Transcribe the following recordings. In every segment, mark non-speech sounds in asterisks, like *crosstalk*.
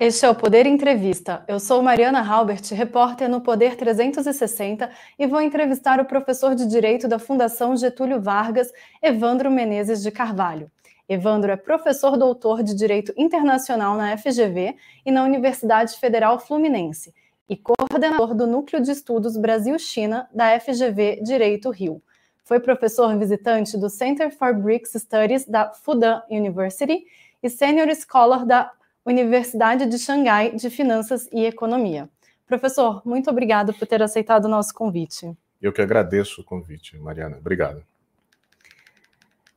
Este é o Poder Entrevista. Eu sou Mariana Halbert, repórter no Poder 360 e vou entrevistar o professor de Direito da Fundação Getúlio Vargas, Evandro Menezes de Carvalho. Evandro é professor doutor de Direito Internacional na FGV e na Universidade Federal Fluminense e coordenador do Núcleo de Estudos Brasil-China da FGV Direito Rio. Foi professor visitante do Center for BRICS Studies da Fudan University e Senior Scholar da Universidade de Xangai de Finanças e Economia. Professor, muito obrigado por ter aceitado o nosso convite. Eu que agradeço o convite, Mariana. Obrigado.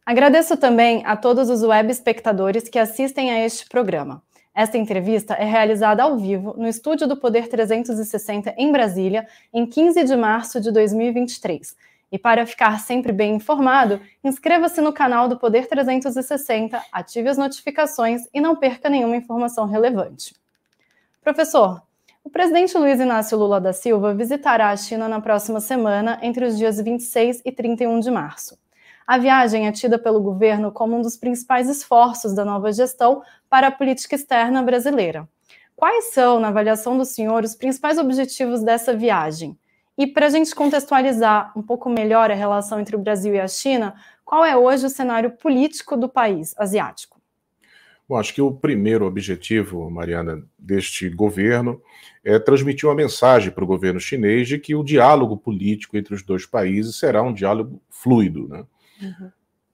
Agradeço também a todos os web espectadores que assistem a este programa. Esta entrevista é realizada ao vivo no estúdio do Poder 360 em Brasília, em 15 de março de 2023 e para ficar sempre bem informado, inscreva-se no canal do Poder 360, ative as notificações e não perca nenhuma informação relevante. Professor, o presidente Luiz Inácio Lula da Silva visitará a China na próxima semana, entre os dias 26 e 31 de março. A viagem é tida pelo governo como um dos principais esforços da nova gestão para a política externa brasileira. Quais são, na avaliação do senhor, os principais objetivos dessa viagem? E para a gente contextualizar um pouco melhor a relação entre o Brasil e a China, qual é hoje o cenário político do país asiático? Bom, acho que o primeiro objetivo, Mariana, deste governo é transmitir uma mensagem para o governo chinês de que o diálogo político entre os dois países será um diálogo fluido. Né? Uhum.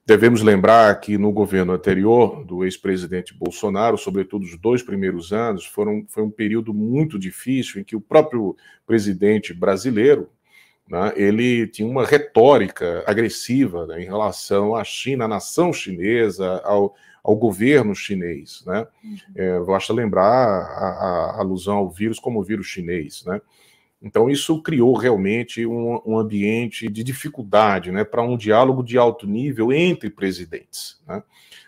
Devemos lembrar que no governo anterior do ex-presidente Bolsonaro, sobretudo os dois primeiros anos, foram, foi um período muito difícil em que o próprio presidente brasileiro né, ele tinha uma retórica agressiva né, em relação à China, à nação chinesa, ao, ao governo chinês. Né? Uhum. É, basta lembrar a, a, alusão ao vírus como o vírus chinês. Né? Então, isso criou realmente um, um ambiente de dificuldade né, para um diálogo de alto nível entre presidentes. Né?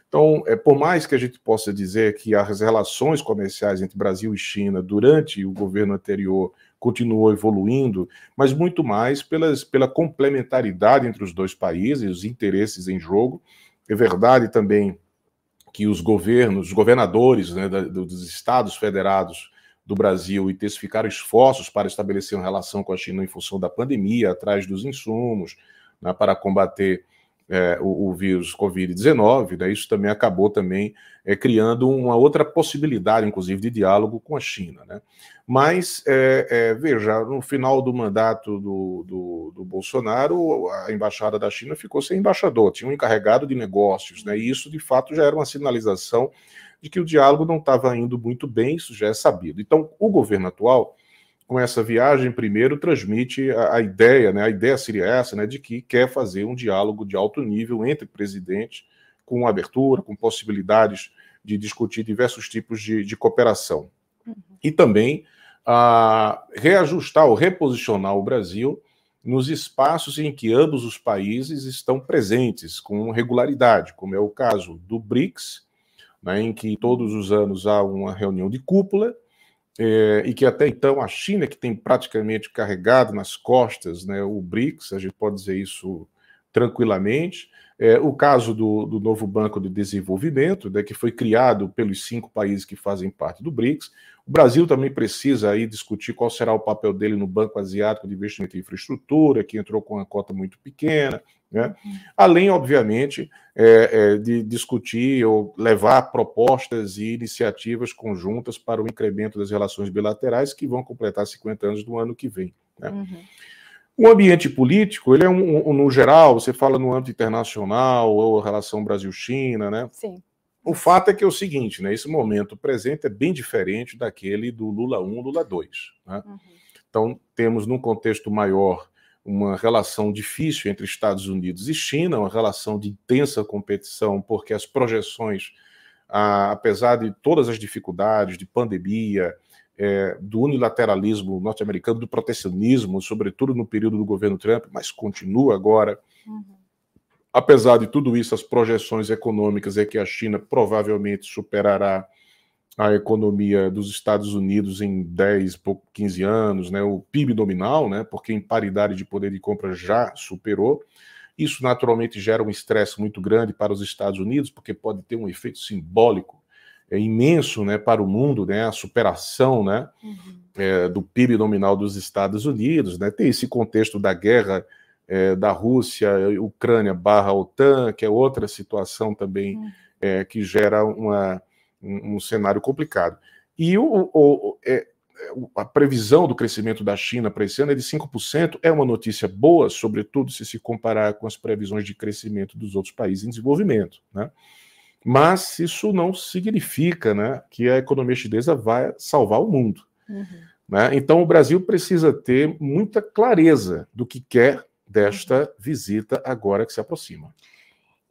Então, é, por mais que a gente possa dizer que as relações comerciais entre Brasil e China durante o governo anterior continuou evoluindo, mas muito mais pelas, pela complementaridade entre os dois países, os interesses em jogo. É verdade também que os governos, os governadores né, da, dos estados federados do Brasil intensificar esforços para estabelecer uma relação com a China em função da pandemia, atrás dos insumos, né, para combater é, o, o, vírus Covid-19, né, isso também acabou também é, criando uma outra possibilidade, inclusive, de diálogo com a China. Né? Mas, é, é veja, no final do mandato do, do, do, Bolsonaro, a embaixada da China ficou sem embaixador, tinha um encarregado de negócios, né, e isso, de fato, já era uma sinalização de que o diálogo não estava indo muito bem, isso já é sabido. Então, o governo atual, com essa viagem, primeiro transmite a, a ideia, né, a ideia seria essa, né, de que quer fazer um diálogo de alto nível entre presidentes, com abertura, com possibilidades de discutir diversos tipos de, de cooperação. Uhum. E também a reajustar ou reposicionar o Brasil nos espaços em que ambos os países estão presentes com regularidade, como é o caso do BRICS né, em que todos os anos há uma reunião de cúpula, é, e que até então a China, que tem praticamente carregado nas costas né, o BRICS, a gente pode dizer isso tranquilamente. É, o caso do, do, novo Banco de Desenvolvimento, né, que foi criado pelos cinco países que fazem parte do BRICS. O Brasil também precisa aí discutir qual será o papel dele no Banco Asiático de Investimento em Infraestrutura, que entrou com uma cota muito pequena. Né? Além, obviamente, é, é, de discutir ou levar propostas e iniciativas conjuntas para o incremento das relações bilaterais que vão completar 50 anos do ano que vem. Né? Uhum. O ambiente político, ele é um, um, no geral, você fala no âmbito internacional ou relação Brasil-China, né? Sim. O fato é que é o seguinte, né? Esse momento presente é bem diferente daquele do Lula 1, Lula 2. Né? Uhum. Então, temos num contexto maior uma relação difícil entre Estados Unidos e China, uma relação de intensa competição, porque as projeções, apesar de todas as dificuldades de pandemia, é, do unilateralismo norte-americano, do protecionismo, sobretudo no período do governo Trump, mas continua agora. Uhum. Apesar de tudo isso, as projeções econômicas é que a China provavelmente superará a economia dos Estados Unidos em 10, 15 anos, né, o PIB nominal, né, porque em paridade de poder de compra já superou. Isso naturalmente gera um estresse muito grande para os Estados Unidos, porque pode ter um efeito simbólico é, imenso né, para o mundo, né, a superação né, uhum. é, do PIB nominal dos Estados Unidos, né, tem esse contexto da guerra é, da Rússia, Ucrânia barra OTAN, que é outra situação também uhum. é, que gera uma, um, um, cenário complicado. E o, o, é, a previsão do crescimento da China para esse ano é de 5%, é uma notícia boa, sobretudo se se comparar com as previsões de crescimento dos outros países em desenvolvimento. Né? Mas isso não significa né, que a economia chinesa vai salvar o mundo. Uhum. Né? Então, o Brasil precisa ter muita clareza do que quer desta uhum. visita agora que se aproxima.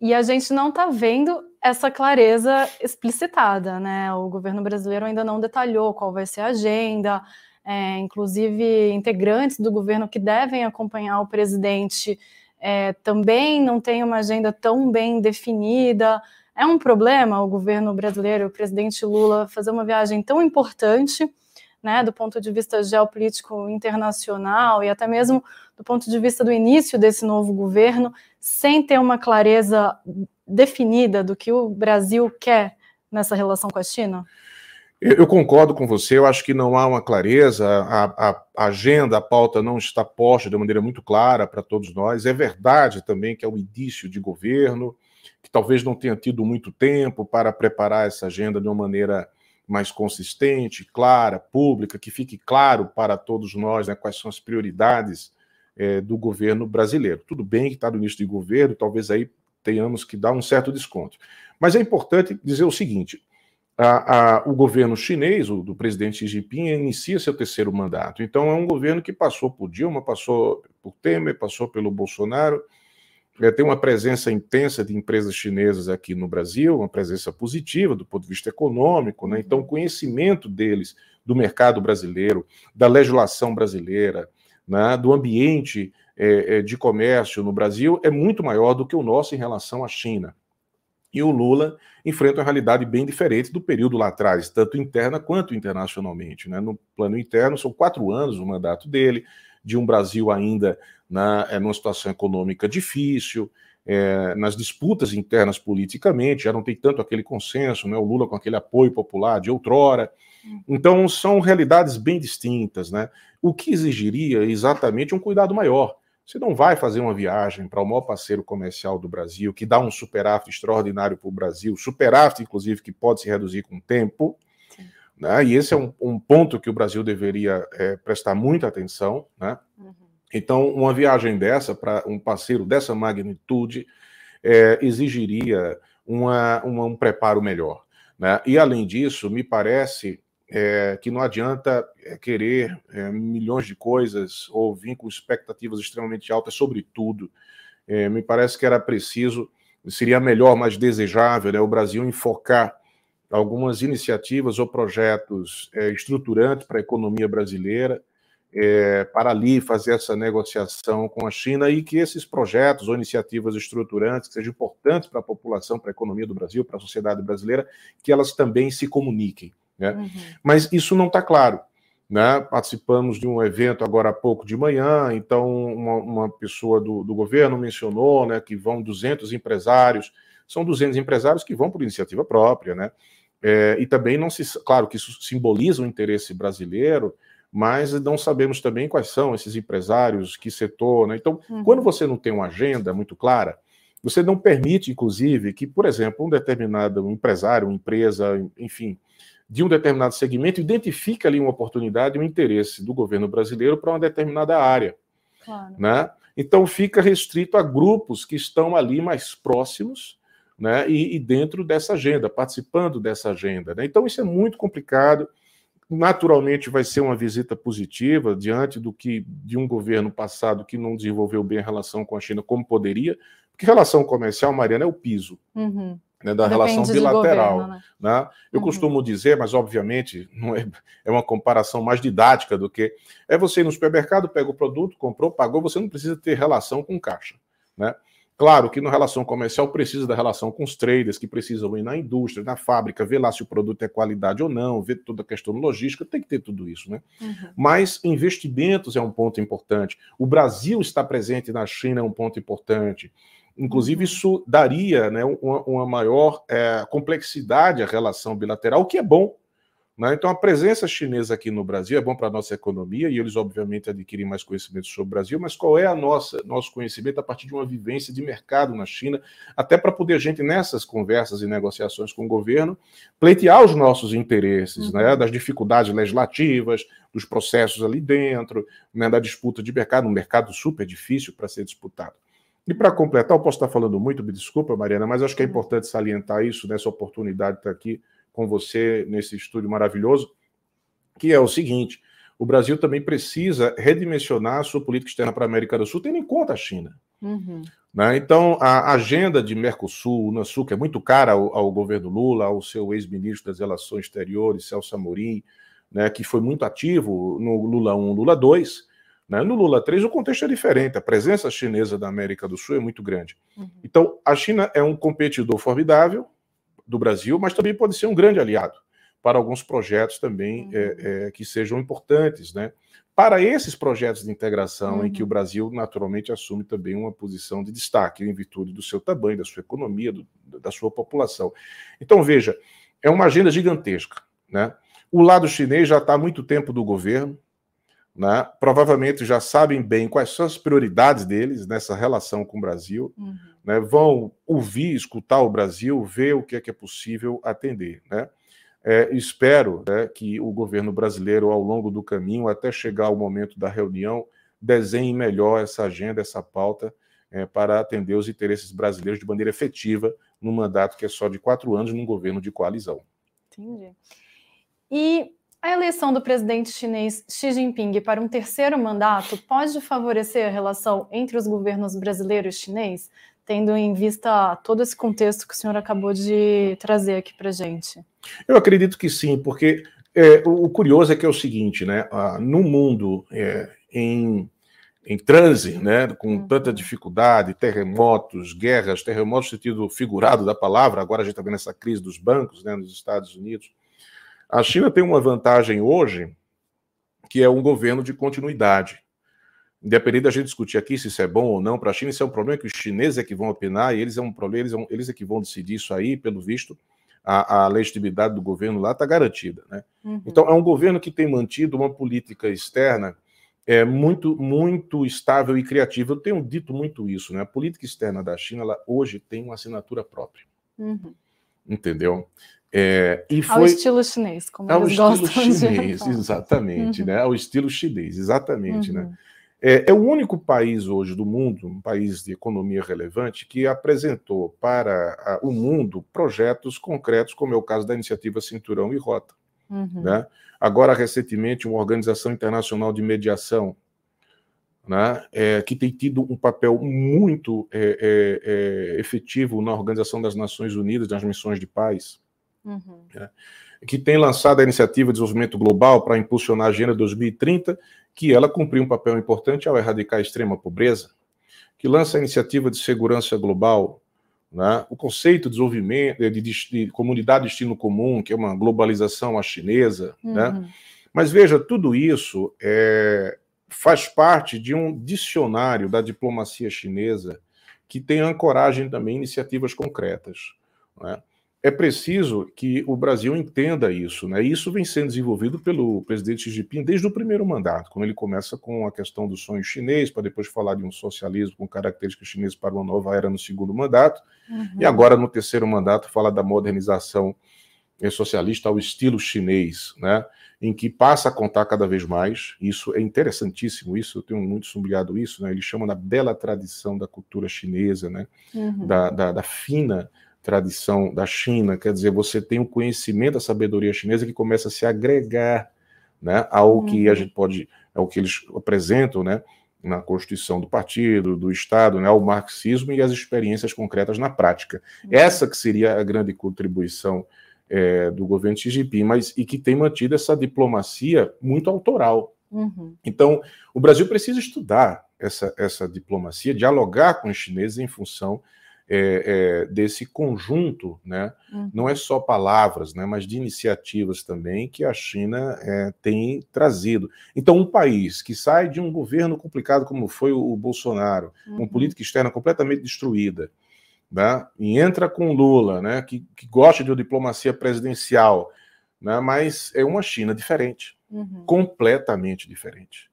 E a gente não está vendo essa clareza explicitada, né? O governo brasileiro ainda não detalhou qual vai ser a agenda, é, inclusive integrantes do governo que devem acompanhar o presidente é, também não têm uma agenda tão bem definida. É um problema o governo brasileiro, o presidente Lula, fazer uma viagem tão importante, né, do ponto de vista geopolítico internacional e até mesmo do ponto de vista do início desse novo governo, sem ter uma clareza definida do que o Brasil quer nessa relação com a China? Eu concordo com você, eu acho que não há uma clareza, a, a, agenda, a pauta não está posta de maneira muito clara para todos nós. É verdade também que é o início de governo, que talvez não tenha tido muito tempo para preparar essa agenda de uma maneira mais consistente, clara, pública, que fique claro para todos nós né, quais são as prioridades é, do governo brasileiro. Tudo bem que está no início de governo, talvez aí tenhamos que dar um certo desconto. Mas é importante dizer o seguinte: a, a, o governo chinês, o do presidente Xi Jinping, inicia seu terceiro mandato. Então é um governo que passou por Dilma, passou por Temer, passou pelo Bolsonaro é, tem uma presença intensa de empresas chinesas aqui no Brasil, uma presença positiva do ponto de vista econômico, né? então o conhecimento deles do mercado brasileiro, da legislação brasileira, né? do ambiente é, é, de comércio no Brasil é muito maior do que o nosso em relação à China. E o Lula enfrenta uma realidade bem diferente do período lá atrás, tanto interna quanto internacionalmente. Né? No plano interno, são quatro anos o mandato dele, de um Brasil ainda na, é, numa situação econômica difícil, é, nas disputas internas politicamente, já não tem tanto aquele consenso, né, o Lula com aquele apoio popular de outrora. Então, são realidades bem distintas, né? O que exigiria exatamente um cuidado maior. Você não vai fazer uma viagem para o maior parceiro comercial do Brasil, que dá um superávit extraordinário para o Brasil, superávit, inclusive, que pode se reduzir com o tempo. Né? E esse é um, um, ponto que o Brasil deveria é, prestar muita atenção. Né? Uhum. Então, uma viagem dessa para um parceiro dessa magnitude é, exigiria uma, uma, um preparo melhor. Né? E, além disso, me parece é, que não adianta é, querer é, milhões de coisas ou vir com expectativas extremamente altas sobre tudo. É, me parece que era preciso, seria melhor, mais desejável, né, o Brasil enfocar algumas iniciativas ou projetos é, estruturantes para a economia brasileira, é, para ali fazer essa negociação com a China e que esses projetos ou iniciativas estruturantes, que sejam importantes para a população, para a economia do Brasil, para a sociedade brasileira, que elas também se comuniquem. Né? Uhum. Mas isso não está claro. Né? Participamos de um evento agora há pouco de manhã, então uma, uma pessoa do, do, governo mencionou né, que vão 200 empresários, são 200 empresários que vão por iniciativa própria, né? É, e também não se, claro que isso simboliza o interesse brasileiro, mas não sabemos também quais são esses empresários, que setor, né? Então, uhum. quando você não tem uma agenda muito clara, você não permite, inclusive, que, por exemplo, um determinado empresário, uma empresa, enfim, de um determinado segmento, identifique ali uma oportunidade, um interesse do governo brasileiro para uma determinada área. Claro. Né? Então, fica restrito a grupos que estão ali mais próximos né? e, e dentro dessa agenda, participando dessa agenda. Né? Então, isso é muito complicado naturalmente vai ser uma visita positiva diante do que de um governo passado que não desenvolveu bem a relação com a China como poderia, porque relação comercial, Mariana, é o piso. Uhum. Né, da Depende relação bilateral. Governo, né? Né? Eu uhum. costumo dizer, mas obviamente não é, é uma comparação mais didática do que é você ir no supermercado, pega o produto, comprou, pagou, você não precisa ter relação com caixa. Né? Claro que na relação comercial precisa da relação com os traders, que precisam ir na indústria, na fábrica, ver lá se o produto é qualidade ou não, ver toda a questão logística, tem que ter tudo isso, né? Uhum. Mas investimentos é um ponto importante. O Brasil está presente na China é um ponto importante. Inclusive, isso daria né, uma, uma maior é, complexidade à relação bilateral, o que é bom, né? Então, a presença chinesa aqui no Brasil é bom para a nossa economia e eles, obviamente, adquirem mais conhecimento sobre o Brasil, mas qual é a nossa nosso conhecimento a partir de uma vivência de mercado na China, até para poder a gente, nessas conversas e negociações com o governo, pleitear os nossos interesses, né? uhum. das dificuldades legislativas, dos processos ali dentro, né? da disputa de mercado, um mercado super difícil para ser disputado. E para completar, eu posso estar falando muito, me desculpa, Mariana, mas acho que é uhum. importante salientar isso, nessa oportunidade de estar aqui com você nesse estúdio maravilhoso, que é o seguinte: o Brasil também precisa redimensionar a sua política externa para a América do Sul, tendo em conta a China. Uhum. Né? Então, a agenda de Mercosul, Unasul, que é muito cara ao, ao governo Lula, ao seu ex-ministro das Relações Exteriores, Celso Amorim, né, que foi muito ativo no Lula 1, Lula 2. Né? No Lula 3, o contexto é diferente, a presença chinesa da América do Sul é muito grande. Uhum. Então, a China é um competidor formidável, do Brasil, mas também pode ser um grande aliado para alguns projetos também uhum. é, é, que sejam importantes, né? Para esses projetos de integração uhum. em que o uhum. Brasil naturalmente assume também uma posição de destaque em virtude do seu tamanho, da sua economia, do, da sua população. Então veja, é uma agenda gigantesca, né? O lado chinês já está há muito tempo do governo, né? provavelmente já sabem bem quais são as prioridades deles nessa relação com o Brasil, uhum. né? vão ouvir, escutar o Brasil, ver o que é que é possível atender. Né? É, espero né, que o governo brasileiro, ao longo do caminho, até chegar ao momento da reunião, desenhe melhor essa agenda, essa pauta, é, para atender os interesses brasileiros de maneira efetiva, num mandato que é só de quatro anos, num governo de coalizão. Entendi. E a eleição do presidente chinês Xi Jinping para um terceiro mandato pode favorecer a relação entre os governos brasileiro e chinês, tendo em vista todo esse contexto que o senhor acabou de trazer aqui para gente? Eu acredito que sim, porque é, o curioso é que é o seguinte, né? Ah, no mundo é, em, em transe, né, com uhum. tanta dificuldade, terremotos, guerras, terremotos no sentido figurado da palavra, agora a gente está vendo essa crise dos bancos né, nos Estados Unidos a China tem uma vantagem hoje, que é um governo de continuidade. Independente da gente discutir aqui se isso é bom ou não, para a China isso é um problema que os chineses é que vão opinar e eles é um problema, eles, eles é que vão decidir isso aí, pelo visto, a, a legitimidade do governo lá está garantida. Né? Uhum. Então, é um governo que tem mantido uma política externa é, muito, muito estável e criativa. Eu tenho dito muito isso. Né? A política externa da China ela hoje tem uma assinatura própria. Uhum. Entendeu? É, e foi, ao estilo chinês, como ao eles gostam chinês, *laughs* de exatamente, uhum. né? Ao estilo chinês, exatamente, né? uhum. né? É, é, o único país hoje do mundo, um país de economia relevante, que apresentou para a, o mundo projetos concretos, como é o caso da iniciativa Cinturão e Rota. Uhum. Né? Agora, recentemente, uma organização internacional de mediação, né, é, que tem tido um papel muito é, é, é efetivo na Organização das Nações Unidas, nas missões de paz, Uhum. Né, que tem lançado a iniciativa de desenvolvimento global para impulsionar a Agenda 2030, que ela cumpriu um papel importante ao erradicar a extrema pobreza, que lança a iniciativa de segurança global, né, o conceito de desenvolvimento de, de, de, comunidade de destino comum, que é uma globalização à chinesa, né. uhum. né? Mas veja, tudo isso é, faz parte de um dicionário da diplomacia chinesa que tem ancoragem também em iniciativas concretas. Né? É preciso que o Brasil entenda isso, né? Isso vem sendo desenvolvido pelo presidente Xi Jinping desde o primeiro mandato, quando ele começa com a questão do sonho chinês, para depois falar de um socialismo com características chinesas para uma nova era no segundo mandato, uhum. e agora no terceiro mandato fala da modernização socialista ao estilo chinês, né? Em que passa a contar cada vez mais. Isso é interessantíssimo. Isso eu tenho muito sublinhado isso, né? Ele chama da bela tradição da cultura chinesa, né? Uhum. Da, da, da fina tradição da China, quer dizer, você tem o conhecimento da sabedoria chinesa que começa a se agregar né, ao uhum. que a uhum. gente pode, ao que eles apresentam, né, na constituição do partido, do Estado, né, ao marxismo e as experiências concretas na prática. Uhum. Essa que seria a grande contribuição é, do governo Xi Jinping, mas e que tem mantido essa diplomacia muito autoral. Uhum. Então, o Brasil precisa estudar essa, essa diplomacia, dialogar com os chineses em função é, é, desse conjunto, né? Uhum. não é só palavras, né? mas de iniciativas também que a China é, tem trazido. Então, um país que sai de um governo complicado como foi o, Bolsonaro, uhum. com política externa completamente destruída, né? e entra com Lula, né? que, que gosta de uma diplomacia presidencial, né? mas é uma China diferente, uhum. completamente diferente.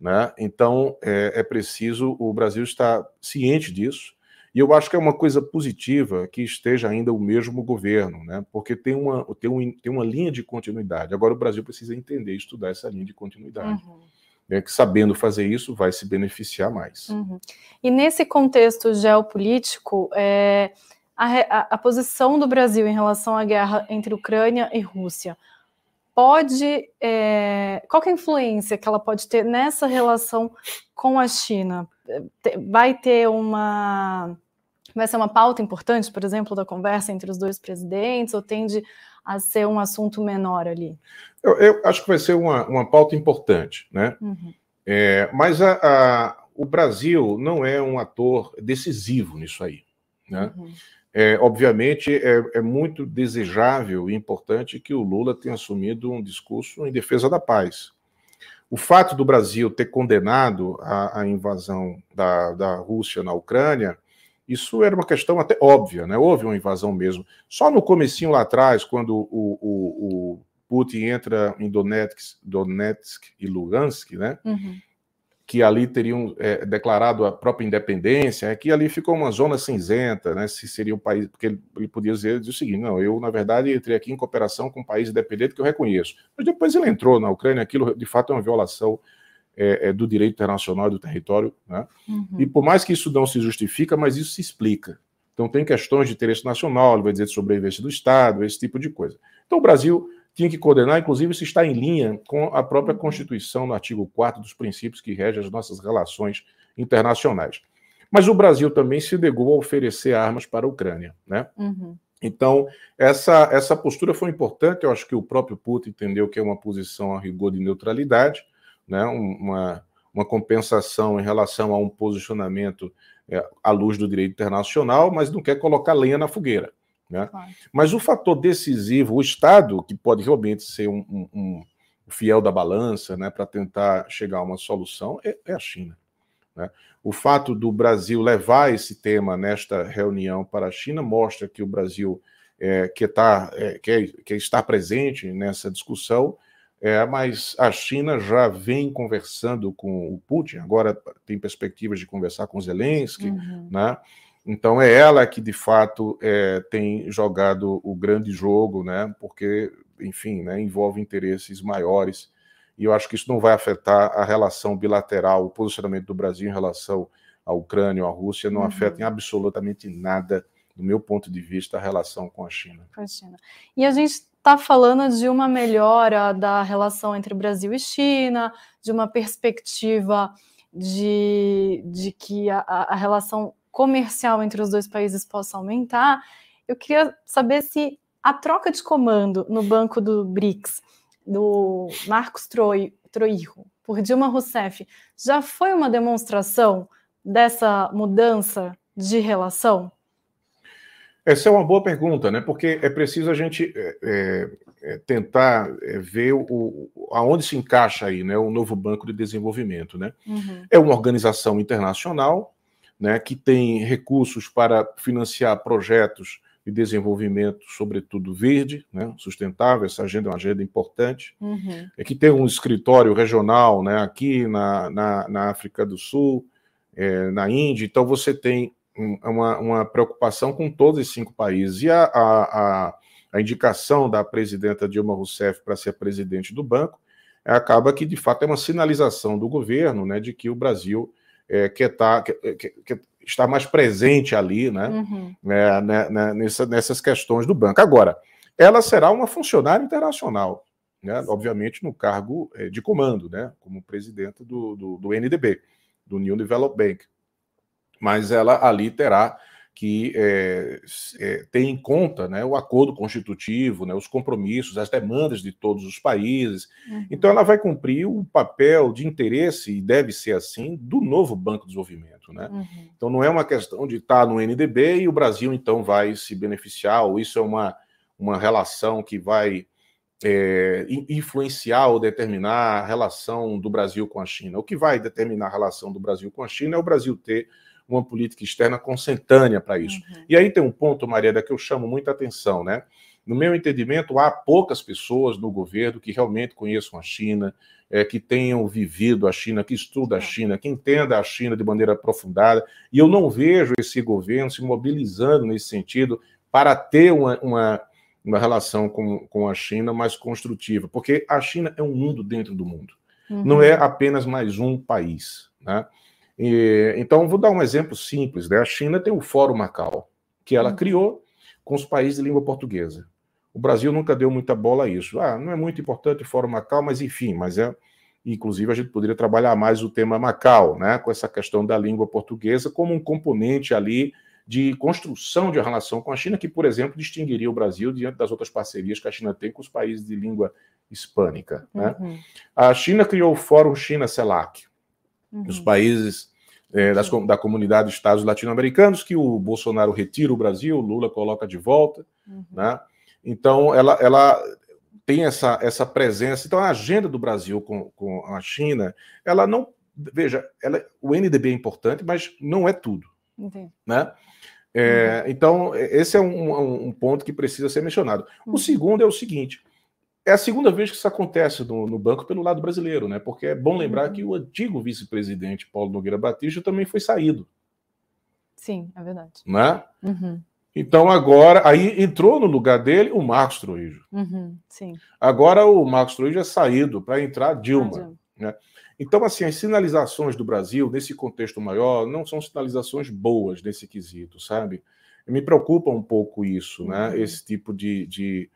Né? Então, é, é preciso, o Brasil estar ciente disso, e eu acho que é uma coisa positiva que esteja ainda o mesmo governo, né? porque tem uma, tem, um, tem uma linha de continuidade. Agora o Brasil precisa entender e estudar essa linha de continuidade. Uhum. Né? Que sabendo fazer isso, vai se beneficiar mais. Uhum. E nesse contexto geopolítico, é, a, a, a posição do Brasil em relação à guerra entre Ucrânia e Rússia pode. É, qual é a influência que ela pode ter nessa relação com a China? vai ter uma vai ser uma pauta importante, por exemplo, da conversa entre os dois presidentes, ou tende a ser um assunto menor ali? Eu, eu acho que vai ser uma, uma pauta importante, né? Uhum. É, mas a, a, o Brasil não é um ator decisivo nisso aí, né? Uhum. É, obviamente, é, é, muito desejável e importante que o Lula tenha assumido um discurso em defesa da paz. O fato do Brasil ter condenado a, a invasão da, da Rússia na Ucrânia, isso era uma questão até óbvia, né? Houve uma invasão mesmo. Só no comecinho lá atrás, quando o, o, o Putin entra em Donetsk, Donetsk e Lugansk, né? Uhum que ali teriam é, declarado a própria independência, é que ali ficou uma zona cinzenta, né? Se seria um país, porque ele, ele podia dizer, dizer, o seguinte: não, eu, na verdade, entrei aqui em cooperação com um país independente que eu reconheço. Mas depois ele entrou na Ucrânia, aquilo de fato é uma violação é, é, do direito internacional do território, né? Uhum. E por mais que isso não se justifica, mas isso se explica. Então tem questões de interesse nacional, ele vai dizer de sobrevivência do Estado, esse tipo de coisa. Então o Brasil tinha que coordenar, inclusive se está em linha com a própria uhum. Constituição, no artigo 4 dos princípios que regem as nossas relações internacionais. Mas o Brasil também se negou a oferecer armas para a Ucrânia, né? Uhum. Então, essa, essa postura foi importante, eu acho que o próprio Putin entendeu que é uma posição a rigor de neutralidade, né? uma, uma compensação em relação a um posicionamento é, à luz do direito internacional, mas não quer colocar lenha na fogueira. Né? Claro. Mas o fator decisivo, o Estado, que pode realmente ser um, um, um fiel da balança né, para tentar chegar a uma solução, é, é a China. Né? O fato do Brasil levar esse tema nesta reunião para a China mostra que o Brasil é, quer, tá, é, quer, quer estar presente nessa discussão, é, mas a China já vem conversando com o Putin, agora tem perspectivas de conversar com Zelensky, uhum. né? Então é ela que de fato é, tem jogado o grande jogo, né? Porque, enfim, né, envolve interesses maiores. E eu acho que isso não vai afetar a relação bilateral, o posicionamento do Brasil em relação à Ucrânia ou à Rússia, não uhum. afeta em absolutamente nada, do meu ponto de vista, a relação com a China. Com a China. E a gente está falando de uma melhora da relação entre Brasil e China, de uma perspectiva de, de que a, a relação comercial entre os dois países possa aumentar, eu queria saber se a troca de comando no banco do BRICS, do Marcos Troi, Troijo, por Dilma Rousseff, já foi uma demonstração dessa mudança de relação? Essa é uma boa pergunta, né? Porque é preciso a gente é, é, é tentar é, ver o, aonde se encaixa aí, né? O novo Banco de Desenvolvimento, né? Uhum. É uma organização internacional né, que tem recursos para financiar projetos de desenvolvimento, sobretudo verde, né, sustentável, essa agenda é uma agenda importante, uhum. é que tem um escritório regional né, aqui na, na, na África do Sul, é, na Índia, então você tem uma, uma, preocupação com todos os cinco países. E a, a, a indicação da presidenta Dilma Rousseff para ser presidente do banco acaba que, de fato, é uma sinalização do governo né, de que o Brasil é, que está que, que, que está mais presente ali, né, uhum. é, né, nessa, nessas questões do banco. Agora, ela será uma funcionária internacional, né, obviamente no cargo é, de comando, né, como presidenta do, do, do NDB, do New Development Bank. Mas ela ali terá que é, é, tem em conta né, o acordo constitutivo, né, os compromissos, as demandas de todos os países. Uhum. Então, ela vai cumprir o papel de interesse, e deve ser assim, do novo Banco de Desenvolvimento. Né? Uhum. Então, não é uma questão de estar no NDB e o Brasil, então, vai se beneficiar, ou isso é uma, uma relação que vai é, influenciar ou determinar a relação do Brasil com a China. O que vai determinar a relação do Brasil com a China é o Brasil ter uma política externa consentânea para isso. Uhum. E aí tem um ponto, Mariana, que eu chamo muita atenção, né? No meu entendimento, há poucas pessoas no governo que realmente conheçam a China, é, que tenham vivido a China, que estudam a China, que entendam a China de maneira aprofundada. E eu não vejo esse governo se mobilizando nesse sentido para ter uma, uma, uma relação com, com a China mais construtiva, porque a China é um mundo dentro do mundo. Uhum. Não é apenas mais um país. Né? E, então, vou dar um exemplo simples. Né? A China tem o Fórum Macau, que ela uhum. criou com os países de língua portuguesa. O Brasil nunca deu muita bola a isso. Ah, não é muito importante o Fórum Macau, mas enfim, mas é. Inclusive, a gente poderia trabalhar mais o tema Macau, né, com essa questão da língua portuguesa como um componente ali de construção de relação com a China, que, por exemplo, distinguiria o Brasil diante das outras parcerias que a China tem com os países de língua hispânica. Né? Uhum. A China criou o Fórum China-CELAC, uhum. os países é, das, da comunidade de Estados latino-americanos, que o Bolsonaro retira o Brasil, o Lula coloca de volta. Uhum. Né? Então, ela, ela tem essa, essa presença. Então, a agenda do Brasil com, com a China, ela não. Veja, ela, o NDB é importante, mas não é tudo. Entendi. Né? É, uhum. Então, esse é um, um, ponto que precisa ser mencionado. Uhum. O segundo é o seguinte: é a segunda vez que isso acontece no, no, banco pelo lado brasileiro, né? Porque é bom lembrar uhum. que o antigo vice-presidente Paulo Nogueira Batista também foi saído. Sim, é verdade. Né? Uhum. Então agora, aí entrou no lugar dele o Marcos Troijo. Uhum, sim. Agora o Marcos Troijo é saído para entrar Dilma. Ah, Dilma. Né? Então, assim, as sinalizações do Brasil, nesse contexto maior, não são sinalizações boas nesse quesito, sabe? Me preocupa um pouco isso, né? Uhum. Esse tipo de, de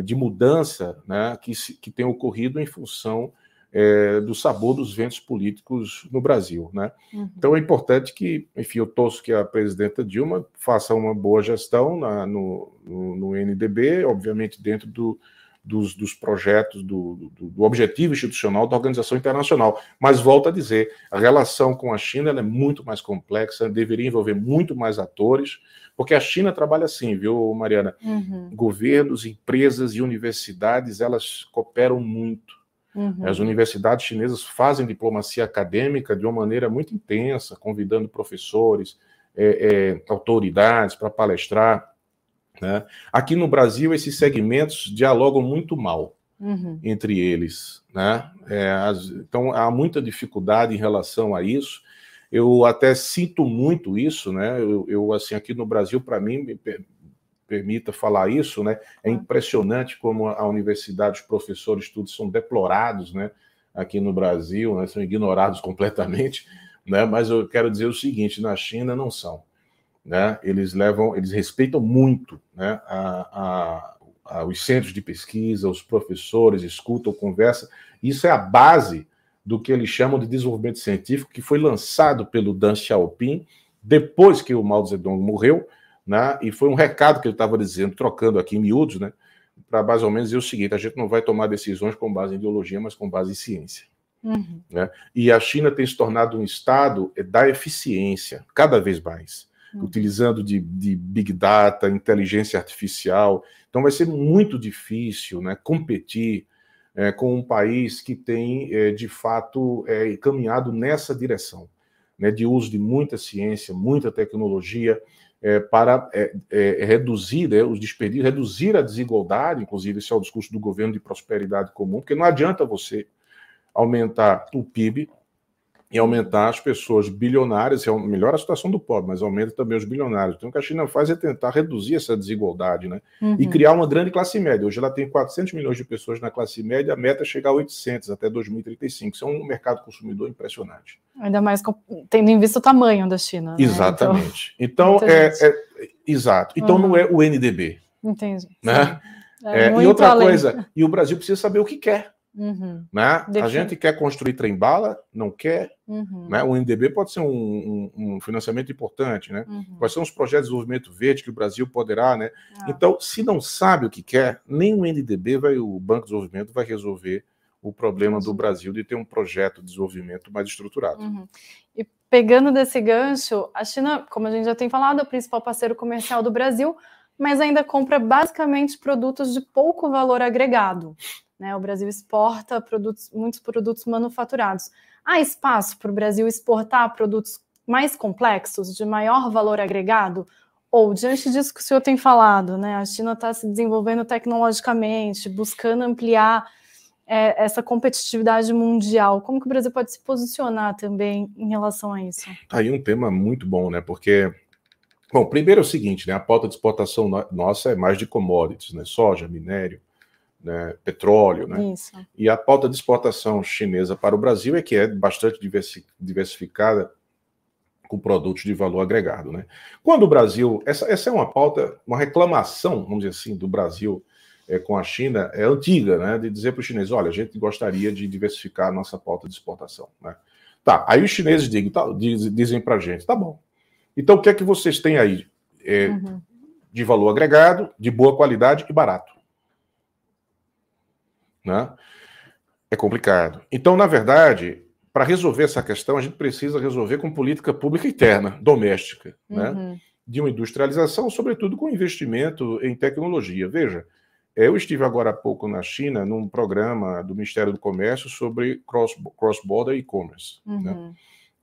de mudança né, que, que tem ocorrido em função é, do sabor dos ventos políticos no Brasil. Né? Uhum. Então é importante que, enfim, eu torço que a presidenta Dilma faça uma boa gestão na, no, no, no, NDB, obviamente dentro do, dos, dos projetos, do, do, do, objetivo institucional da organização internacional. Mas volto a dizer, a relação com a China é muito mais complexa, deveria envolver muito mais atores, porque a China trabalha assim, viu, Mariana? Uhum. Governos, empresas e universidades, elas cooperam muito. Uhum. As universidades chinesas fazem diplomacia acadêmica de uma maneira muito intensa, convidando professores, é, é, autoridades para palestrar. Né? Aqui no Brasil, esses segmentos dialogam muito mal uhum. entre eles. Né? É, as, então, há muita dificuldade em relação a isso. Eu até sinto muito isso, né? Eu, eu assim, aqui no Brasil, para mim, me permita falar isso, né? É impressionante como a universidade, os professores, todos são deplorados, né? Aqui no Brasil, né? são ignorados *laughs* completamente, né? Mas eu quero dizer o seguinte: na China não são, né? Eles levam, eles respeitam muito, né? A, a, a, os centros de pesquisa, os professores escutam, conversa. Isso é a base do que eles chamam de desenvolvimento científico, que foi lançado pelo Deng Xiaoping depois que o Mao Zedong morreu, né? E foi um recado que ele estava dizendo, trocando aqui em miúdos, né? Para mais ou menos dizer o seguinte: a gente não vai tomar decisões com base em ideologia, mas com base em ciência. Uhum. Né? E a China tem se tornado um estado da eficiência, cada vez mais, uhum. utilizando de, de, big data, inteligência artificial. Então vai ser muito difícil, né? Competir é, com um país que tem, é, de fato, é, caminhado nessa direção, né, de uso de muita ciência, muita tecnologia, é, para é, é, reduzir né, os desperdícios, reduzir a desigualdade, inclusive esse é o discurso do governo de prosperidade comum, porque não adianta você aumentar o PIB e aumentar as pessoas bilionárias, é melhora a situação do pobre, mas aumenta também os bilionários. Então, o que a China faz é tentar reduzir essa desigualdade, né? Uhum. E criar uma grande classe média. Hoje ela tem 400 milhões de pessoas na classe média, a meta é chegar a 800 até 2035. Isso é um mercado consumidor impressionante. Ainda mais tendo em vista o tamanho da China. Né? Exatamente. Então, então é, é, exato. Então uhum. não é o NDB. Entendi. Né? É, e outra além. coisa, e o Brasil precisa saber o que quer. Uhum. Né? A gente quer construir trem-bala, não quer. Uhum. Né? O NDB pode ser um, um, um financiamento importante. Né? Uhum. Quais são os projetos de desenvolvimento verde que o Brasil poderá. Né? Ah. Então, se não sabe o que quer, nem o NDB, vai, o Banco de Desenvolvimento, vai resolver o problema do Brasil de ter um projeto de desenvolvimento mais estruturado. Uhum. E pegando desse gancho, a China, como a gente já tem falado, é o principal parceiro comercial do Brasil, mas ainda compra basicamente produtos de pouco valor agregado. Né? O Brasil exporta produtos, muitos produtos manufaturados. Há espaço para o Brasil exportar produtos mais complexos, de maior valor agregado? Ou, diante disso que o senhor tem falado, né, a China está se desenvolvendo tecnologicamente, buscando ampliar é, essa competitividade mundial. Como que o Brasil pode se posicionar também em relação a isso? Tá aí um tema muito bom, né? Porque, bom, primeiro é o seguinte, né? A pauta de exportação nossa é mais de commodities, né? Soja, minério, né, petróleo, né? Isso. E a pauta de exportação chinesa para o Brasil é que é bastante diversificada com produtos de valor agregado, né? Quando o Brasil, essa, essa é uma pauta, uma reclamação, vamos dizer assim, do Brasil é, com a China é antiga, né? De dizer para os chineses, olha, a gente gostaria de diversificar a nossa pauta de exportação, né? Tá, aí os chineses digam, tá, dizem para a gente, tá bom. Então o que é que vocês têm aí é, uhum. de valor agregado, de boa qualidade e barato? Né? É complicado. Então, na verdade, para resolver essa questão, a gente precisa resolver com política pública interna, doméstica, né? uhum. né? de uma industrialização, sobretudo com investimento em tecnologia. Veja, eu estive agora há pouco na China num programa do Ministério do Comércio sobre cross-border cross e-commerce. Né? Uhum. Né?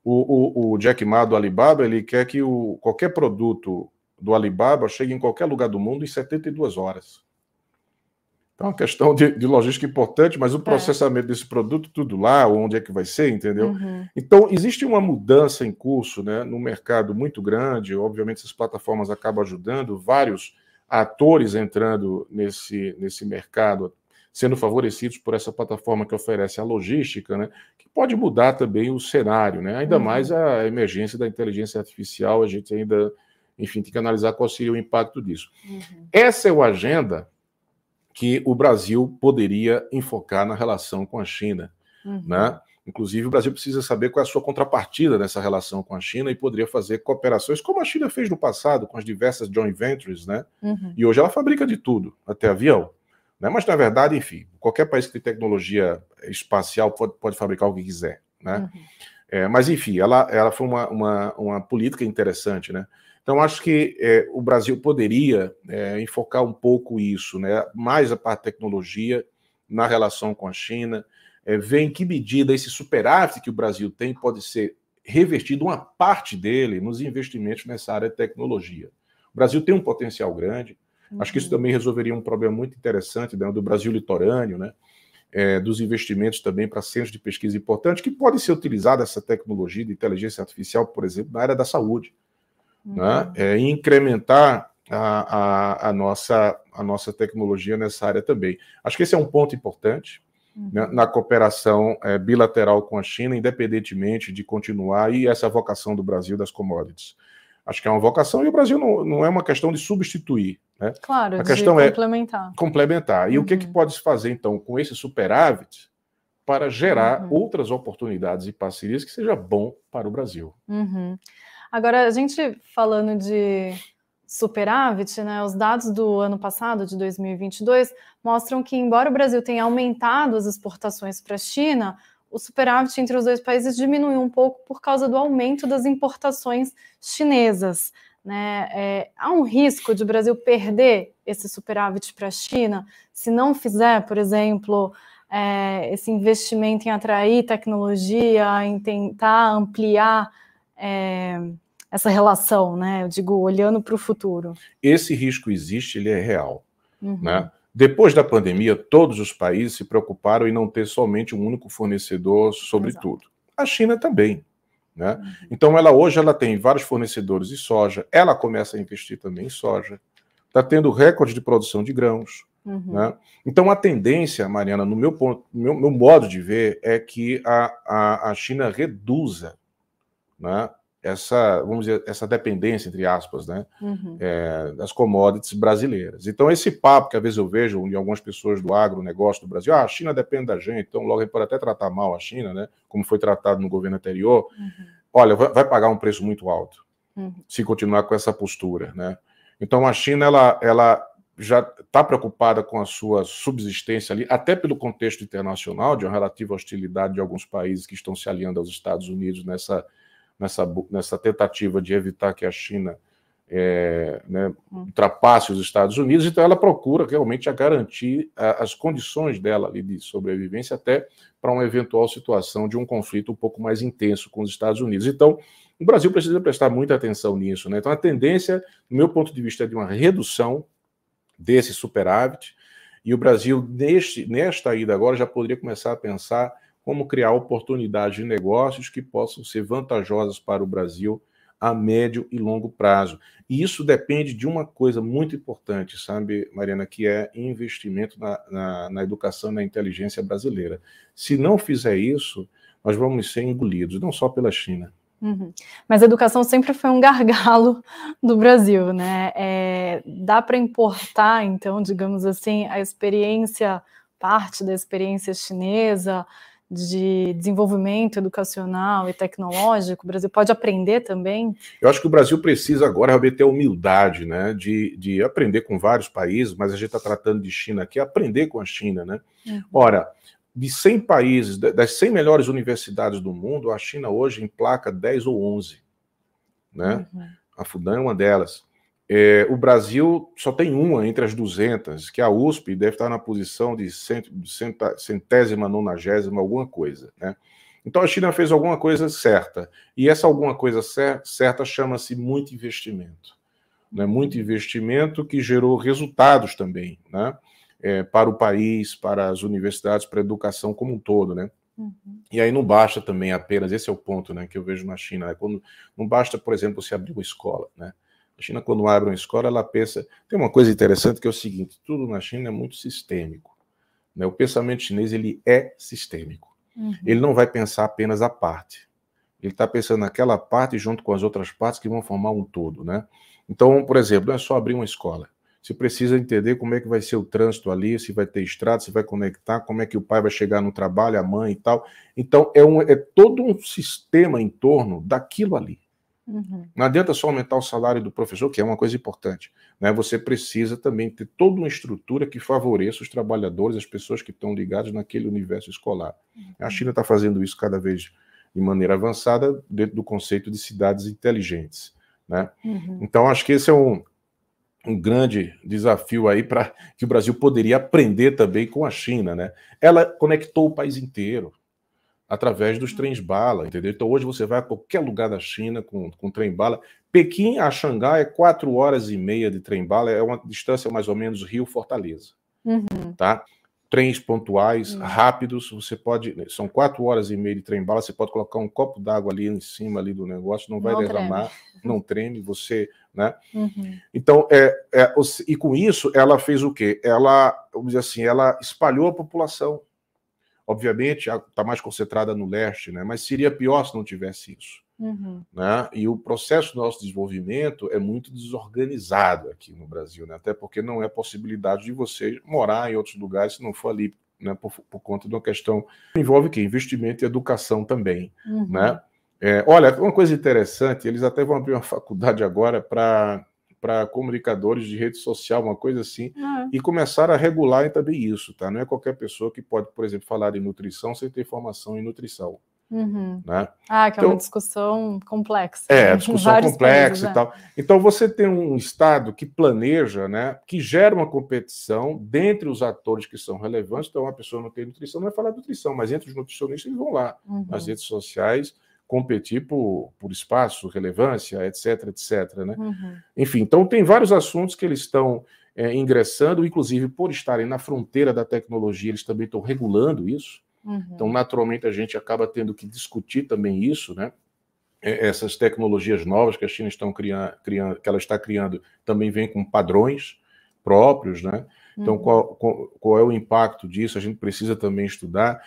O, o, o, Jack Ma do Alibaba ele quer que o, qualquer produto do Alibaba chegue em qualquer lugar do mundo em 72 horas. Então, é uma questão de, de, logística importante, mas o é. processamento é. desse produto, tudo lá, onde é que vai ser, entendeu? Uhum. Então, existe uma mudança em curso né, no mercado muito grande, obviamente essas plataformas acabam ajudando, vários atores entrando nesse, nesse mercado, sendo favorecidos por essa plataforma que oferece a logística, né, que pode mudar também o cenário, né? ainda uhum. mais a emergência da inteligência artificial, a gente ainda, enfim, tem que analisar qual seria o impacto disso. Uhum. Essa é a agenda que o Brasil poderia enfocar na relação com a China. Uhum. Né? Inclusive, o Brasil precisa saber qual é a sua contrapartida nessa relação com a China e poderia fazer cooperações, como a China fez no passado, com as diversas joint ventures, né? Uhum. E hoje ela fabrica de tudo, até avião. Né? Mas, na verdade, enfim, qualquer país que tem tecnologia espacial pode, pode fabricar o que quiser. Né? Uhum. É, mas, enfim, ela, ela foi uma, uma, uma política interessante, né? Então, acho que é, o Brasil poderia é, enfocar um pouco isso, né? mais a parte de tecnologia na relação com a China, é, ver em que medida esse superávit que o Brasil tem pode ser revertido, uma parte dele, nos investimentos nessa área de tecnologia. O Brasil tem um potencial grande, uhum. acho que isso uhum. também resolveria um problema muito interessante né, do Brasil litorâneo, né? É, dos investimentos também para centros de pesquisa importantes, que podem ser utilizados essa tecnologia de inteligência artificial, por exemplo, na área da saúde né? uhum. é, incrementar a, a, a, nossa, a nossa tecnologia nessa área também. Acho que esse é um ponto importante uhum. né, na cooperação é, bilateral com a China, independentemente de continuar, e essa vocação do Brasil das commodities. Acho que é uma vocação e o Brasil não, não é uma questão de substituir. Né? Claro, a questão complementar. é complementar. E uhum. o que, que uhum. pode se fazer, então, com esse superávit para gerar uhum. outras oportunidades e parcerias que seja bom para o Brasil. Uhum. Agora, a gente falando de superávit, né, os dados do ano passado, de 2022, mostram que, embora o Brasil tenha aumentado as exportações para a China, o superávit entre os dois países diminuiu um pouco por causa do aumento das importações chinesas. Né? É, há um risco de o Brasil perder esse superávit para a China se não fizer, por exemplo, é, esse investimento em atrair tecnologia, em tentar ampliar é, essa relação, né? Eu digo, olhando para o futuro. Esse risco existe, ele é real. Uhum. Né? Depois da pandemia, todos os países se preocuparam em não ter somente um único fornecedor sobre Exato. tudo. A China também. Né? Uhum. Então, ela hoje ela tem vários fornecedores de soja, ela começa a investir também em soja, está tendo recorde de produção de grãos. Uhum. Né? Então, a tendência, Mariana, no meu, ponto, no meu, meu modo de ver, é que a, a, a China reduza né, essa, vamos dizer, essa dependência, entre aspas, né, uhum. é, das commodities brasileiras. Então, esse papo que às vezes eu vejo em algumas pessoas do agronegócio do Brasil, ah, a China depende da gente, então logo a gente pode até tratar mal a China, né, como foi tratado no governo anterior, uhum. olha, vai, vai, pagar um preço muito alto uhum. se continuar com essa postura, né. Então, a China, ela, ela já está preocupada com a sua subsistência ali, até pelo contexto internacional, de uma relativa hostilidade de alguns países que estão se aliando aos Estados Unidos nessa nessa, nessa tentativa de evitar que a China é, né, hum. ultrapasse os Estados Unidos, então ela procura realmente a garantir a, as condições dela ali de sobrevivência até para uma eventual situação de um conflito um pouco mais intenso com os Estados Unidos. Então, o Brasil precisa prestar muita atenção nisso. Né? Então, a tendência, do meu ponto de vista, é de uma redução desse superávit, e o Brasil, neste, nesta ida agora, já poderia começar a pensar como criar oportunidades de negócios que possam ser vantajosas para o Brasil a médio e longo prazo. E isso depende de uma coisa muito importante, sabe, Mariana, que é investimento na, na, na educação e na inteligência brasileira. Se não fizer isso, nós vamos ser engolidos, não só pela China. Uhum. Mas a educação sempre foi um *laughs* gargalo do Brasil, né? É, dá para importar, então, digamos assim, a experiência, parte da experiência chinesa, de desenvolvimento educacional e tecnológico? O Brasil pode aprender também? Eu acho que o Brasil precisa agora realmente ter humildade, né, de, de aprender com vários países, mas a gente está tratando de China aqui, aprender com a China, né? Uhum. Ora, de 100 países, das 100 melhores universidades do mundo, a China hoje emplaca 10 ou 11, né? Uhum. A Fudan é uma delas. É, o Brasil só tem uma entre as 200, que a USP deve estar na posição de cent, centésima, nonagésima, alguma coisa. Né? Então a China fez alguma coisa certa. E essa alguma coisa certa chama-se muito investimento. Né? Muito investimento que gerou resultados também né? É, para o país, para as universidades, para a educação como um todo. Né? Uhum. E aí não basta também apenas, esse é o ponto né, que eu vejo na China, né? quando não basta, por exemplo, você abrir uma escola. Né? A China, quando abre uma escola, ela pensa. Tem uma coisa interessante que é o seguinte: tudo na China é muito sistêmico. Né? O pensamento chinês ele é sistêmico. Uhum. Ele não vai pensar apenas a parte. Ele está pensando naquela parte junto com as outras partes que vão formar um todo. Né? Então, por exemplo, não é só abrir uma escola. Você precisa entender como é que vai ser o trânsito ali, se vai ter estrada, se vai conectar, como é que o pai vai chegar no trabalho, a mãe e tal. Então, é, um, é todo um sistema em torno daquilo ali. Uhum. Não adianta só aumentar o salário do professor, que é uma coisa importante. Né? Você precisa também ter toda uma estrutura que favoreça os trabalhadores, as pessoas que estão ligadas naquele universo escolar. Uhum. A China está fazendo isso cada vez de maneira avançada dentro do conceito de cidades inteligentes. Né? Uhum. Então, acho que esse é um, um grande desafio aí para que o Brasil poderia aprender também com a China. Né? Ela conectou o país inteiro através dos trens bala, entendeu? Então hoje você vai a qualquer lugar da China com, com trem bala. Pequim a Xangai é quatro horas e meia de trem bala, é uma distância mais ou menos Rio-Fortaleza, uhum. tá? Trens pontuais, uhum. rápidos, você pode, são quatro horas e meia de trem bala, você pode colocar um copo d'água ali em cima ali do negócio, não vai não derramar, treme. não treme, você, né? Uhum. Então, é, é, e com isso ela fez o quê? Ela, vamos dizer assim, ela espalhou a população, Obviamente, está mais concentrada no leste, né? mas seria pior se não tivesse isso. Uhum. Né? E o processo do nosso desenvolvimento é muito desorganizado aqui no Brasil, né? até porque não é possibilidade de você morar em outros lugares se não for ali né? por, por conta de uma questão que envolve que investimento e educação também. Uhum. Né? É, olha, uma coisa interessante, eles até vão abrir uma *laughs* faculdade agora para para comunicadores de rede social, uma coisa assim, uhum. e começar a regular também isso, tá? Não é qualquer pessoa que pode, por exemplo, falar em nutrição sem ter formação em nutrição. Uhum. Né? Ah, que é uma então, discussão complexa. É, *laughs* discussão complexa países, e é. tal. Então você tem um Estado que planeja, né, que gera uma competição dentre os atores que são relevantes. Então, uma pessoa não tem nutrição, não vai falar de nutrição, mas entre os nutricionistas eles vão lá uhum. nas redes sociais competir por, por espaço, relevância, etc, etc. Né? Uhum. Enfim, então tem vários assuntos que eles estão é, ingressando, inclusive por estarem na fronteira da tecnologia, eles também estão regulando isso. Uhum. Então, naturalmente, a gente acaba tendo que discutir também isso, né? É, essas tecnologias novas que a China estão criando, criando, que ela está criando, também vem com padrões próprios, né? Então, uhum. qual, qual, qual é o impacto disso? A gente precisa também estudar.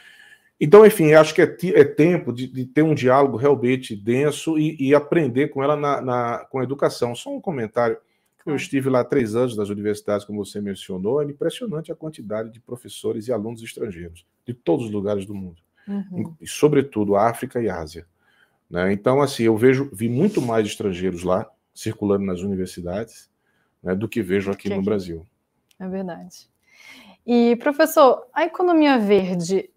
Então, enfim, acho que é, é tempo de, de, ter um diálogo realmente denso e, e aprender com ela na, na, com a educação. Só um comentário. Eu estive lá três anos nas universidades, como você mencionou, é impressionante a quantidade de professores e alunos estrangeiros, de todos os lugares do mundo, uhum. e sobretudo África e Ásia. Né? Então, assim, eu vejo, vi muito mais estrangeiros lá, circulando nas universidades, né, do que vejo aqui que no aqui. Brasil. É verdade. E, professor, a economia verde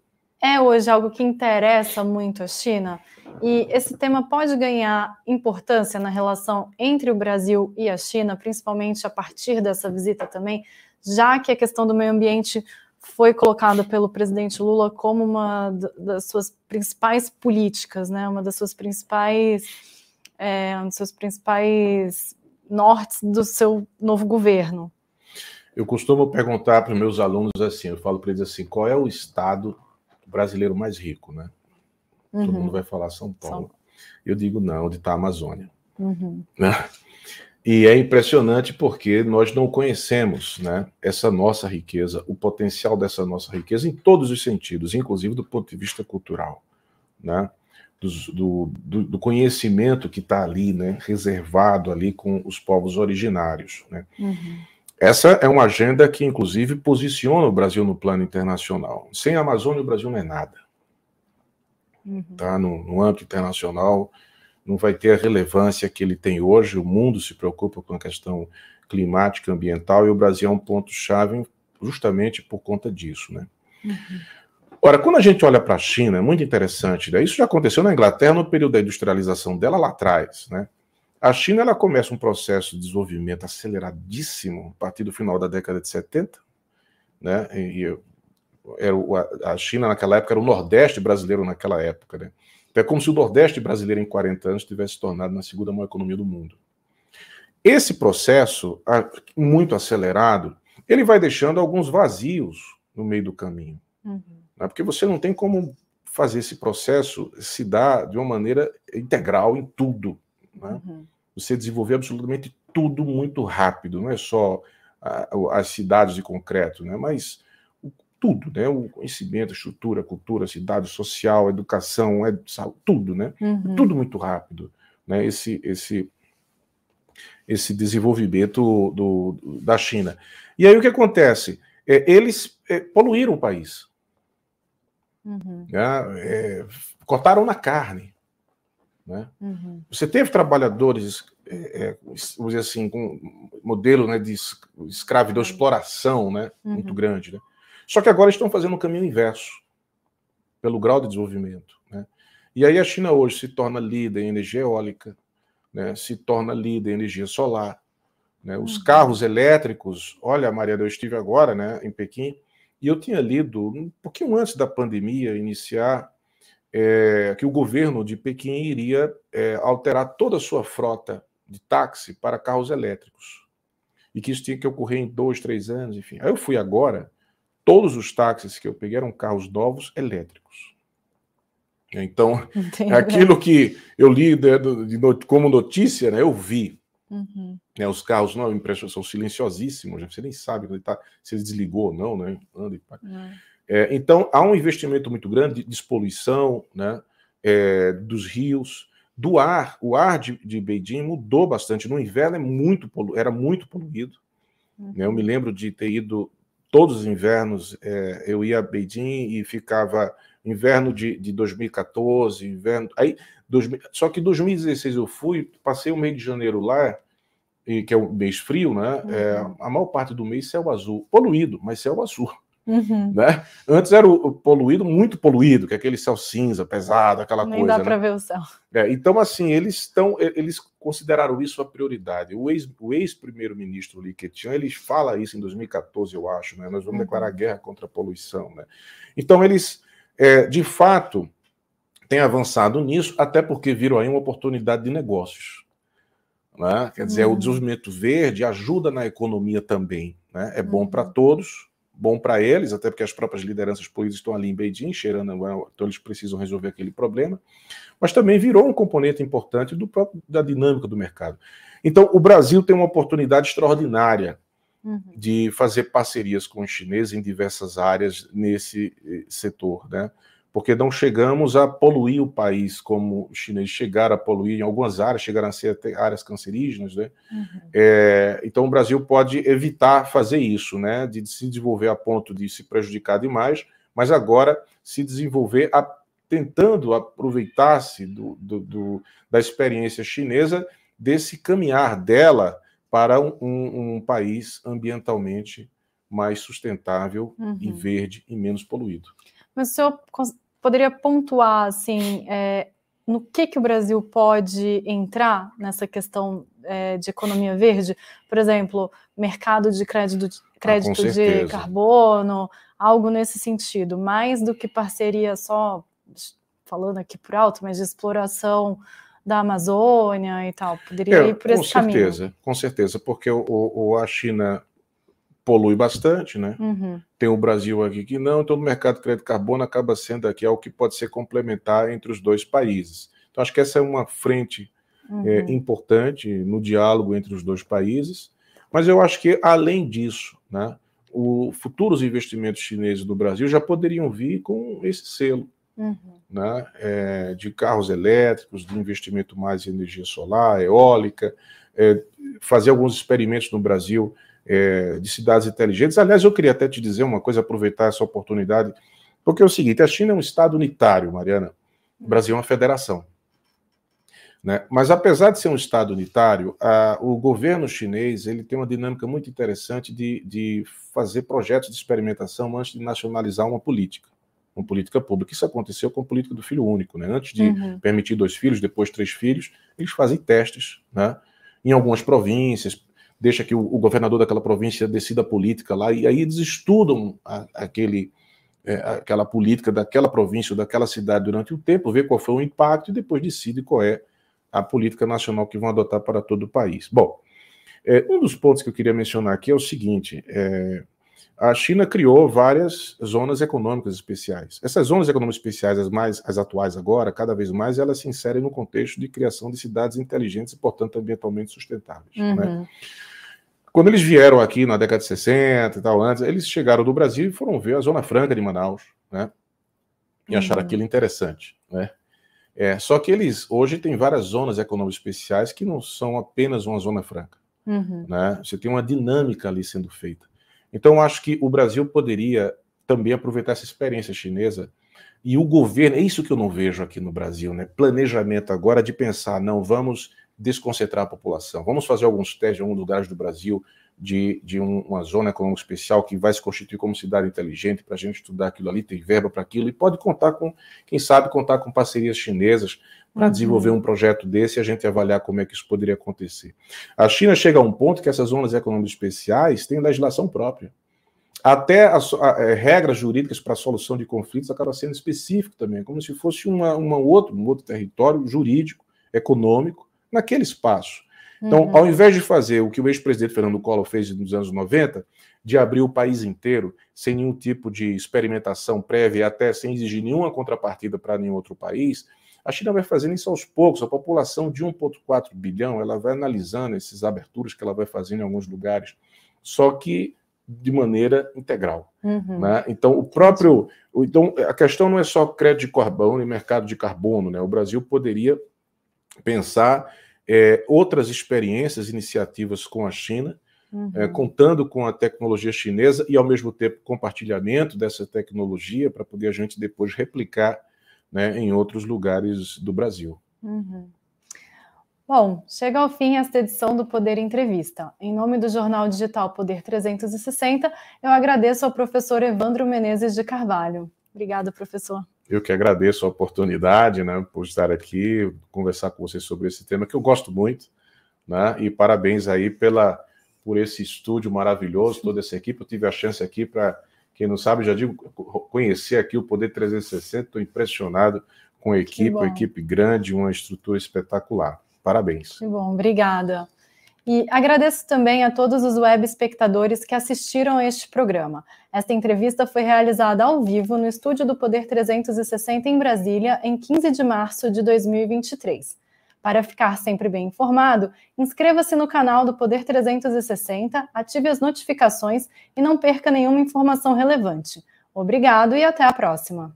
é hoje algo que interessa muito a China? E esse tema pode ganhar importância na relação entre o Brasil e a China, principalmente a partir dessa visita também, já que a questão do meio ambiente foi colocada pelo presidente Lula como uma das suas principais políticas, né? Uma das suas principais, é, um dos seus principais nortes do seu novo governo. Eu costumo perguntar para meus alunos assim, eu falo para eles assim, qual é o estado brasileiro mais rico, né? Uhum. Todo mundo vai falar São Paulo. São... Eu digo não, onde está a Amazônia. Uhum. Né? E é impressionante porque nós não conhecemos né, essa nossa riqueza, o potencial dessa nossa riqueza em todos os sentidos, inclusive do ponto de vista cultural, né? do, do, do conhecimento que está ali, né, reservado ali com os povos originários. Né? Uhum. Essa é uma agenda que, inclusive, posiciona o Brasil no plano internacional. Sem a Amazônia, o Brasil não é nada. Uhum. Tá? No, no âmbito internacional, não vai ter a relevância que ele tem hoje. O mundo se preocupa com a questão climática, ambiental, e o Brasil é um ponto-chave justamente por conta disso. Né? Uhum. Ora, quando a gente olha para a China, é muito interessante, né? isso já aconteceu na Inglaterra no período da industrialização dela lá atrás. Né? A China ela começa um processo de desenvolvimento aceleradíssimo a partir do final da década de 70, né? E, era a China naquela época era o Nordeste brasileiro naquela época, né? Então, é como se o Nordeste brasileiro em 40 anos tivesse tornado na segunda maior economia do mundo. Esse processo, muito acelerado, ele vai deixando alguns vazios no meio do caminho. Uhum. Né? Porque você não tem como fazer esse processo se dar de uma maneira integral em tudo. Né? Uhum. Você desenvolver absolutamente tudo muito rápido, não é só a, as cidades de concreto, né? mas o, tudo, né? o conhecimento, a estrutura, a cultura, a cidade social, a educação, é, tudo, né? Uhum. Tudo muito rápido. Né? Esse, esse, esse desenvolvimento do, do, da China. E aí o que acontece? É, eles é, poluíram o país. Uhum. Né? É, cortaram na carne. Né? Uhum. Você teve trabalhadores, é, é, vamos dizer assim, com modelo né, de escravidão, exploração né, uhum. muito grande. Né? Só que agora estão fazendo o caminho inverso, pelo grau de desenvolvimento. Né? E aí a China hoje se torna líder em energia eólica, né, se torna líder em energia solar. Né? Os uhum. carros elétricos, olha, Maria, eu estive agora né, em Pequim, e eu tinha lido, um pouquinho antes da pandemia iniciar, é, que o governo de Pequim iria é, alterar toda a sua frota de táxi para carros elétricos. E que isso tinha que ocorrer em dois, três anos, enfim. Aí eu fui agora, todos os táxis que eu peguei eram carros novos elétricos. Então, *laughs* Entendi. aquilo que eu li de, de, de, como notícia, né, eu vi. Uhum. Né, os carros não impressão são silenciosíssimos, você nem sabe tá, se ele desligou ou não, né? Anda e uhum. É, então, há um investimento muito grande de despoluição né, é, dos rios, do ar. O ar de, de Beijing mudou bastante. No inverno é muito polu era muito poluído. Uhum. Né, eu me lembro de ter ido todos os invernos, é, eu ia a Beijing e ficava inverno de, de 2014, inverno. Aí, 2000, só que em 2016 eu fui, passei o mês de janeiro lá, e, que é o mês frio, né? É, uhum. a maior parte do mês céu azul, poluído, mas céu azul. Uhum. Né? Antes era o poluído, muito poluído, que é aquele céu cinza, pesado, aquela Nem coisa. Nem dá para né? ver o céu. É, então, assim, eles estão, eles consideraram isso a prioridade. O ex-primeiro-ministro ex Li Keqiang, ele fala isso em 2014, eu acho, né? Nós vamos uhum. declarar guerra contra a poluição, né? Então, eles, é, de fato, têm avançado nisso, até porque viram aí uma oportunidade de negócios. Né? Quer dizer, uhum. o desenvolvimento verde ajuda na economia também. Né? É bom para uhum. todos, bom para eles, até porque as próprias lideranças políticas estão ali em Beijing, cheirando, então eles precisam resolver aquele problema, mas também virou um componente importante do próprio, da dinâmica do mercado. Então, o Brasil tem uma oportunidade extraordinária uhum. de fazer parcerias com os chineses em diversas áreas nesse eh, setor, né? Porque não chegamos a poluir o país como os chineses chegaram a poluir em algumas áreas, chegaram a ser até áreas cancerígenas, né? Uhum. É, então o Brasil pode evitar fazer isso, né? De se desenvolver a ponto de se prejudicar demais, mas agora se desenvolver a, tentando aproveitar-se do, do, do, da experiência chinesa desse caminhar dela para um, um, um país ambientalmente mais sustentável uhum. e verde e menos poluído. Mas o senhor poderia pontuar assim é, no que, que o Brasil pode entrar nessa questão é, de economia verde? Por exemplo, mercado de crédito, crédito ah, de carbono, algo nesse sentido, mais do que parceria só, falando aqui por alto, mas de exploração da Amazônia e tal. Poderia é, ir por esse caminho. Com certeza, com certeza, porque o, o, a China polui bastante, né? Uhum. Tem o Brasil aqui que não, então o mercado de crédito carbono acaba sendo aqui algo que pode ser complementar entre os dois países. Então acho que essa é uma frente é, uhum. é, importante no diálogo entre os dois países, mas eu acho que além disso, né, os futuros investimentos chineses do Brasil já poderiam vir com esse selo. Uhum. Né, é, de carros elétricos, de investimento mais em energia solar, eólica, é, fazer alguns experimentos no Brasil é, de cidades inteligentes. Aliás, eu queria até te dizer uma coisa, aproveitar essa oportunidade, porque é o seguinte: a China é um Estado unitário, Mariana, o Brasil é uma federação. Né? Mas apesar de ser um Estado unitário, a, o governo chinês ele tem uma dinâmica muito interessante de, de fazer projetos de experimentação antes de nacionalizar uma política uma política pública. Isso aconteceu com a política do filho único, né? Antes de uhum. permitir dois filhos, depois três filhos, eles fazem testes, né? Em algumas províncias, deixa que o, o, governador daquela província decida a política lá, e aí eles estudam a, aquele, é, aquela política daquela província ou daquela cidade durante o tempo, vê qual foi o impacto e depois decide qual é a política nacional que vão adotar para todo o país. Bom, é, um dos pontos que eu queria mencionar aqui é o seguinte: é, a China criou várias zonas econômicas especiais. Essas zonas econômicas especiais, as mais as atuais agora, cada vez mais, elas se inserem no contexto de criação de cidades inteligentes e, portanto, ambientalmente sustentáveis. Né? Uhum. Né? Quando eles vieram aqui na década de 60 e tal, antes, eles chegaram do Brasil e foram ver a Zona Franca de Manaus, né? E uhum. acharam aquilo interessante, né? É, só que eles hoje têm várias zonas econômicas especiais que não são apenas uma zona franca. Uhum. Né? Você tem uma dinâmica ali sendo feita. Então, acho que o Brasil poderia também aproveitar essa experiência chinesa e o governo, é isso que eu não vejo aqui no Brasil, né? Planejamento agora de pensar, não, vamos desconcentrar a população. Vamos fazer alguns testes em alguns lugares do Brasil de, de um, uma zona econômica especial que vai se constituir como cidade inteligente para a gente estudar aquilo ali, tem verba para aquilo, e pode contar com, quem sabe, contar com parcerias chinesas para desenvolver um projeto desse e a gente avaliar como é que isso poderia acontecer. A China chega a um ponto que essas zonas econômicas especiais têm legislação própria. Até as é, regras jurídicas para a solução de conflitos acaba sendo específico também, como se fosse uma, uma outro, um outro território jurídico, econômico, naquele espaço. Então, uhum. ao invés de fazer o que o ex-presidente Fernando Collor fez nos anos 90, de abrir o país inteiro sem nenhum tipo de experimentação prévia até sem exigir nenhuma contrapartida para nenhum outro país, a China vai fazendo isso aos poucos. A população de 1,4 bilhão, ela vai analisando essas aberturas que ela vai fazendo em alguns lugares, só que de maneira integral. Uhum. Né? Então, o próprio. Então, a questão não é só crédito de carbono e mercado de carbono. Né? O Brasil poderia pensar é, outras experiências, iniciativas com a China, é, uhum. é, contando com a tecnologia chinesa e, ao mesmo tempo, compartilhamento dessa tecnologia para poder a gente depois replicar né, em outros lugares do Brasil. Uhum. Bom, chega ao fim esta edição do Poder Entrevista. Em nome do jornal digital Poder 360, eu agradeço ao professor Evandro Menezes de Carvalho. Obrigada, professor. Eu que agradeço a oportunidade, né, por estar aqui, conversar com vocês sobre esse tema que eu gosto muito, né, e parabéns aí pela por esse estúdio maravilhoso, toda essa equipe. Eu tive a chance aqui para, quem não sabe, já digo, conhecer aqui o Poder 360. Estou impressionado com a equipe, uma equipe grande, uma estrutura espetacular. Parabéns. Que bom, obrigada. E agradeço também a todos os web espectadores que assistiram a este programa. Esta entrevista foi realizada ao vivo no estúdio do Poder 360 em Brasília, em 15 de março de 2023. Para ficar sempre bem informado, inscreva-se no canal do Poder 360, ative as notificações e não perca nenhuma informação relevante. Obrigado e até a próxima.